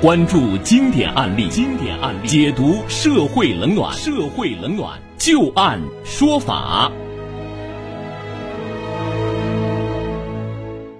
关注经典案例，经典案例解读社会冷暖，社会冷暖就案说法。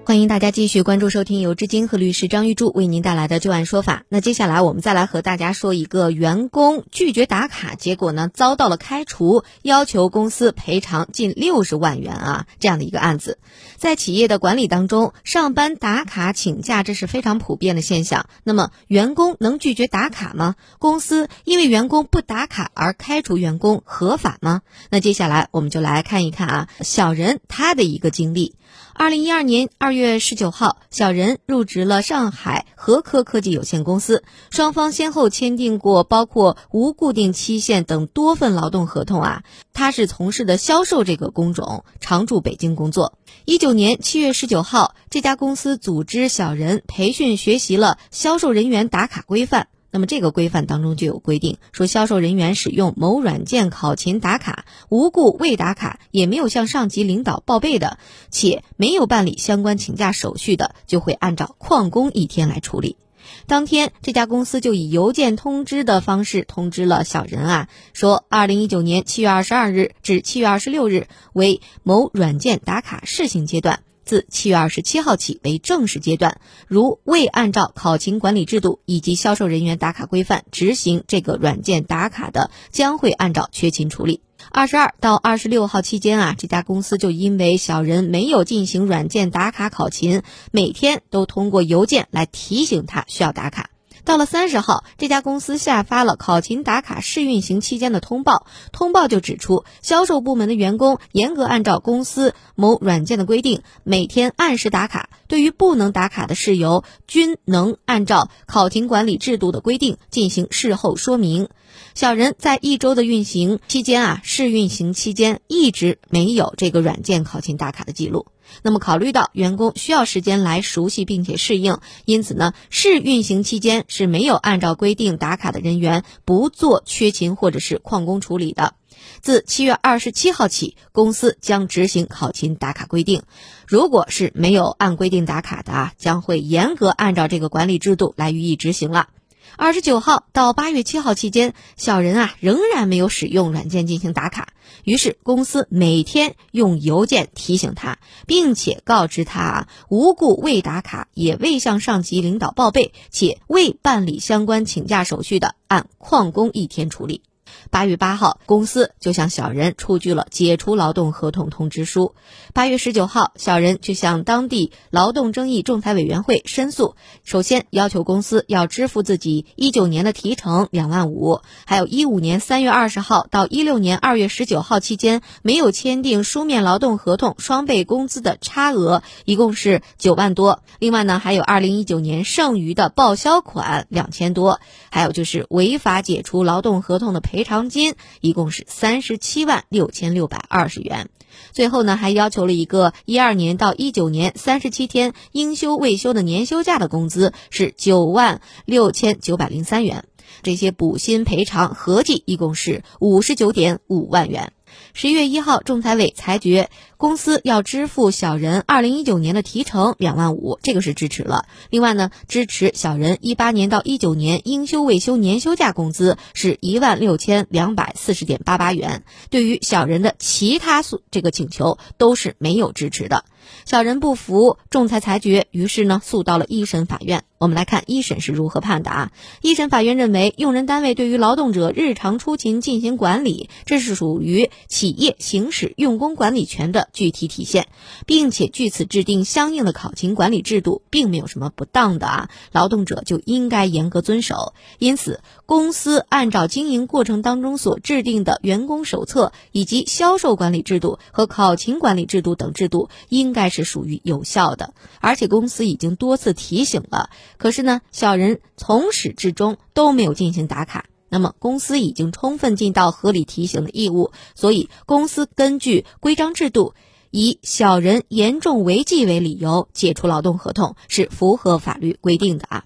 欢迎大家继续关注收听由知金和律师张玉柱为您带来的旧案说法。那接下来我们再来和大家说一个员工拒绝打卡，结果呢遭到了开除，要求公司赔偿近六十万元啊这样的一个案子。在企业的管理当中，上班打卡请假这是非常普遍的现象。那么员工能拒绝打卡吗？公司因为员工不打卡而开除员工合法吗？那接下来我们就来看一看啊小任他的一个经历。二零一二年二月十九号，小任入职了上海和科科技有限公司，双方先后签订过包括无固定期限等多份劳动合同啊。他是从事的销售这个工种，常驻北京工作。一九年七月十九号，这家公司组织小任培训学习了销售人员打卡规范。那么这个规范当中就有规定，说销售人员使用某软件考勤打卡，无故未打卡，也没有向上级领导报备的，且没有办理相关请假手续的，就会按照旷工一天来处理。当天，这家公司就以邮件通知的方式通知了小任啊，说二零一九年七月二十二日至七月二十六日为某软件打卡试行阶段。自七月二十七号起为正式阶段，如未按照考勤管理制度以及销售人员打卡规范执行这个软件打卡的，将会按照缺勤处理。二十二到二十六号期间啊，这家公司就因为小人没有进行软件打卡考勤，每天都通过邮件来提醒他需要打卡。到了三十号，这家公司下发了考勤打卡试运行期间的通报，通报就指出，销售部门的员工严格按照公司某软件的规定，每天按时打卡。对于不能打卡的事由，均能按照考勤管理制度的规定进行事后说明。小人在一周的运行期间啊，试运行期间一直没有这个软件考勤打卡的记录。那么，考虑到员工需要时间来熟悉并且适应，因此呢，试运行期间是没有按照规定打卡的人员不做缺勤或者是旷工处理的。自七月二十七号起，公司将执行考勤打卡规定。如果是没有按规定打卡的啊，将会严格按照这个管理制度来予以执行了。二十九号到八月七号期间，小人啊仍然没有使用软件进行打卡，于是公司每天用邮件提醒他，并且告知他啊无故未打卡，也未向上级领导报备，且未办理相关请假手续的，按旷工一天处理。八月八号，公司就向小人出具了解除劳动合同通知书。八月十九号，小人就向当地劳动争议仲裁委员会申诉，首先要求公司要支付自己一九年的提成两万五，还有一五年三月二十号到一六年二月十九号期间没有签订书面劳动合同双倍工资的差额，一共是九万多。另外呢，还有二零一九年剩余的报销款两千多，还有就是违法解除劳动合同的赔。赔偿金一共是三十七万六千六百二十元，最后呢还要求了一个一二年到一九年三十七天应休未休的年休假的工资是九万六千九百零三元，这些补薪赔偿合计一共是五十九点五万元。十一月一号，仲裁委裁决公司要支付小人二零一九年的提成两万五，这个是支持了。另外呢，支持小人一八年到一九年应休未休年休假工资是一万六千两百四十点八八元。对于小人的其他诉这个请求都是没有支持的。小人不服仲裁裁决，于是呢诉到了一审法院。我们来看一审是如何判的啊？一审法院认为，用人单位对于劳动者日常出勤进行管理，这是属于企业行使用工管理权的具体体现，并且据此制定相应的考勤管理制度，并没有什么不当的啊，劳动者就应该严格遵守。因此，公司按照经营过程当中所制定的员工手册以及销售管理制度和考勤管理制度等制度，应该是属于有效的。而且公司已经多次提醒了。可是呢，小人从始至终都没有进行打卡。那么，公司已经充分尽到合理提醒的义务，所以公司根据规章制度，以小人严重违纪为理由解除劳动合同，是符合法律规定的啊。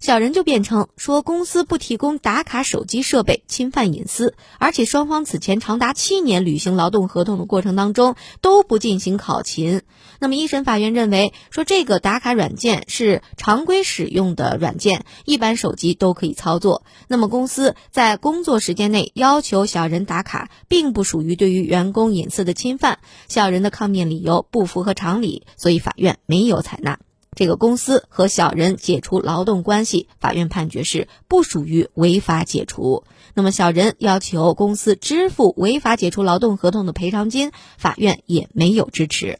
小人就辩称说，公司不提供打卡手机设备侵犯隐私，而且双方此前长达七年履行劳动合同的过程当中都不进行考勤。那么一审法院认为，说这个打卡软件是常规使用的软件，一般手机都可以操作。那么公司在工作时间内要求小人打卡，并不属于对于员工隐私的侵犯。小人的抗辩理由不符合常理，所以法院没有采纳。这个公司和小人解除劳动关系，法院判决是不属于违法解除。那么小人要求公司支付违法解除劳动合同的赔偿金，法院也没有支持。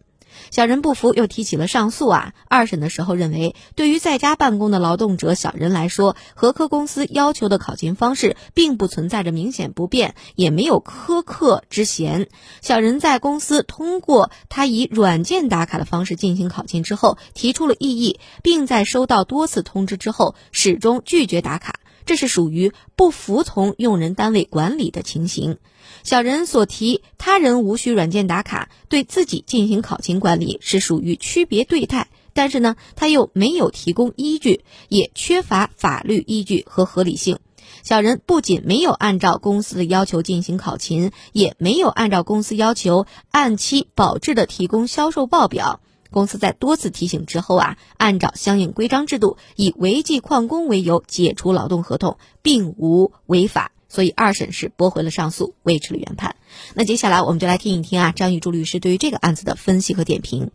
小人不服，又提起了上诉啊。二审的时候认为，对于在家办公的劳动者小人来说，合科公司要求的考勤方式并不存在着明显不便，也没有苛刻之嫌。小人在公司通过他以软件打卡的方式进行考勤之后，提出了异议，并在收到多次通知之后，始终拒绝打卡。这是属于不服从用人单位管理的情形。小人所提他人无需软件打卡，对自己进行考勤管理是属于区别对待，但是呢，他又没有提供依据，也缺乏法律依据和合理性。小人不仅没有按照公司的要求进行考勤，也没有按照公司要求按期保质的提供销售报表。公司在多次提醒之后啊，按照相应规章制度，以违纪旷工为由解除劳动合同，并无违法，所以二审是驳回了上诉，维持了原判。那接下来我们就来听一听啊，张玉柱律师对于这个案子的分析和点评。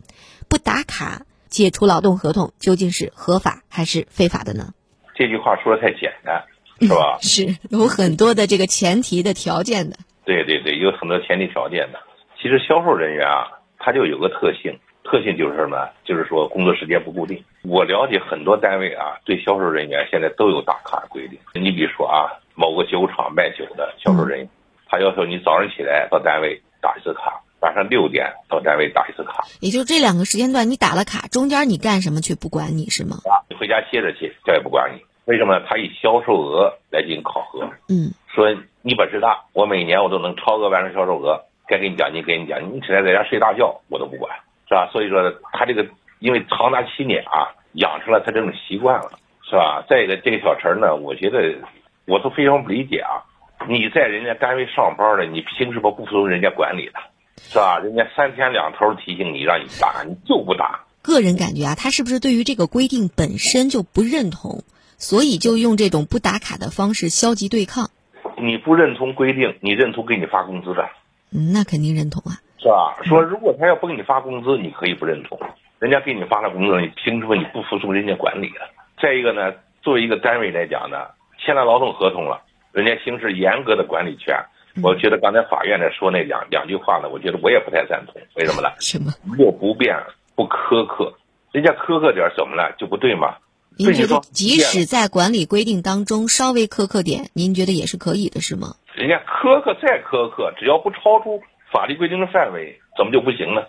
不打卡解除劳动合同究竟是合法还是非法的呢？这句话说的太简单，是吧？是有很多的这个前提的条件的。对对对，有很多前提条件的。其实销售人员啊，他就有个特性。特性就是什么？就是说工作时间不固定。我了解很多单位啊，对销售人员现在都有打卡规定。你比如说啊，某个酒厂卖酒的销售人员，他要求你早上起来到单位打一次卡，晚上六点到单位打一次卡。也就这两个时间段，你打了卡，中间你干什么去不管你是吗？啊，你回家歇着去，这也不管你。为什么？他以销售额来进行考核。嗯，说你本事大，我每年我都能超额完成销售额，该给你奖金给你奖金。你起来在家睡大觉，我都不管。是吧？所以说他这个因为长达七年啊，养成了他这种习惯了，是吧？再一个这个小陈呢，我觉得我都非常不理解啊。你在人家单位上班的，你凭什么不服从人家管理的？是吧？人家三天两头提醒你让你打，你就不打。个人感觉啊，他是不是对于这个规定本身就不认同，所以就用这种不打卡的方式消极对抗？你不认同规定，你认同给你发工资的？嗯，那肯定认同啊。是吧？说如果他要不给你发工资，你可以不认同。人家给你发了工资，你凭什么你不服从人家管理啊？再一个呢，作为一个单位来讲呢，签了劳动合同了，人家行使严格的管理权。我觉得刚才法院在说那两两句话呢，我觉得我也不太赞同。为什么呢？什么？莫不变，不苛刻。人家苛刻点怎么了？就不对吗？您觉得即使在管理规定当中稍微苛刻点，您觉得也是可以的，是吗？人家苛刻再苛刻，只要不超出。法律规定的范围怎么就不行呢？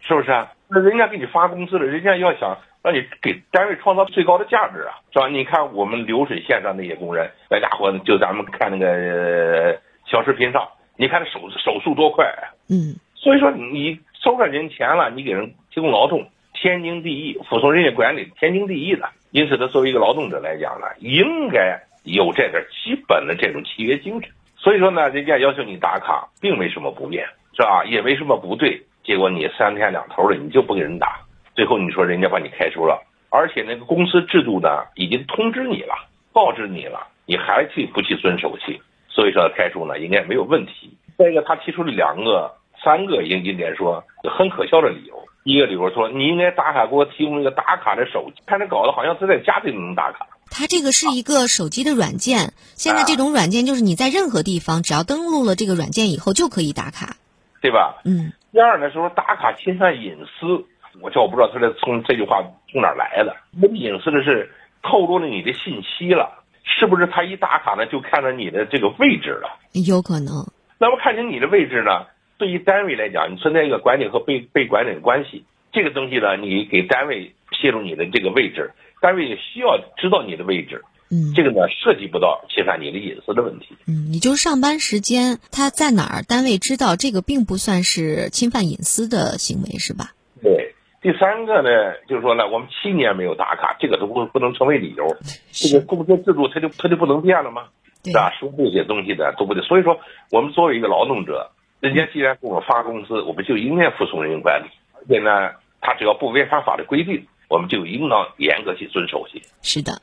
是不是啊？那人家给你发工资了，人家要想让你给单位创造最高的价值啊，是吧？你看我们流水线上那些工人，那家伙就咱们看那个小视频上，你看手手速多快啊！嗯，所以说你收了人钱了，你给人提供劳动，天经地义，服从人家管理，天经地义的。因此，他作为一个劳动者来讲呢，应该有这点基本的这种契约精神。所以说呢，人家要求你打卡，并没什么不便。是吧？也没什么不对，结果你三天两头的，你就不给人打，最后你说人家把你开除了，而且那个公司制度呢，已经通知你了，告知你了，你还去不去遵守去？所以说开除呢，应该没有问题。再一个，他提出了两个、三个，应应该说很可笑的理由。一个理由说，你应该打卡给我提供一个打卡的手机，看他搞得好像他在家里都能打卡。他这个是一个手机的软件，现在这种软件就是你在任何地方，只要登录了这个软件以后就可以打卡。对吧？嗯。第二呢，说打卡侵犯隐私，我这我不知道他这从这句话从哪来的。那隐私的是透露了你的信息了，是不是？他一打卡呢，就看到你的这个位置了。有可能。那么看清你的位置呢？对于单位来讲，你存在一个管理和被被管理的关系。这个东西呢，你给单位泄露你的这个位置，单位也需要知道你的位置。嗯，这个呢涉及不到侵犯你的隐私的问题。嗯，你就上班时间他在哪儿，单位知道这个并不算是侵犯隐私的行为，是吧？对，第三个呢，就是说呢，我们七年没有打卡，这个都不不能成为理由。这个工资制度它就它就不能变了吗？是吧？说这些东西的都不对。所以说，我们作为一个劳动者，人家既然给我发工资，我们就应该服从人家管理。而且呢，他只要不违反法律规定，我们就应当严格去遵守去。是的。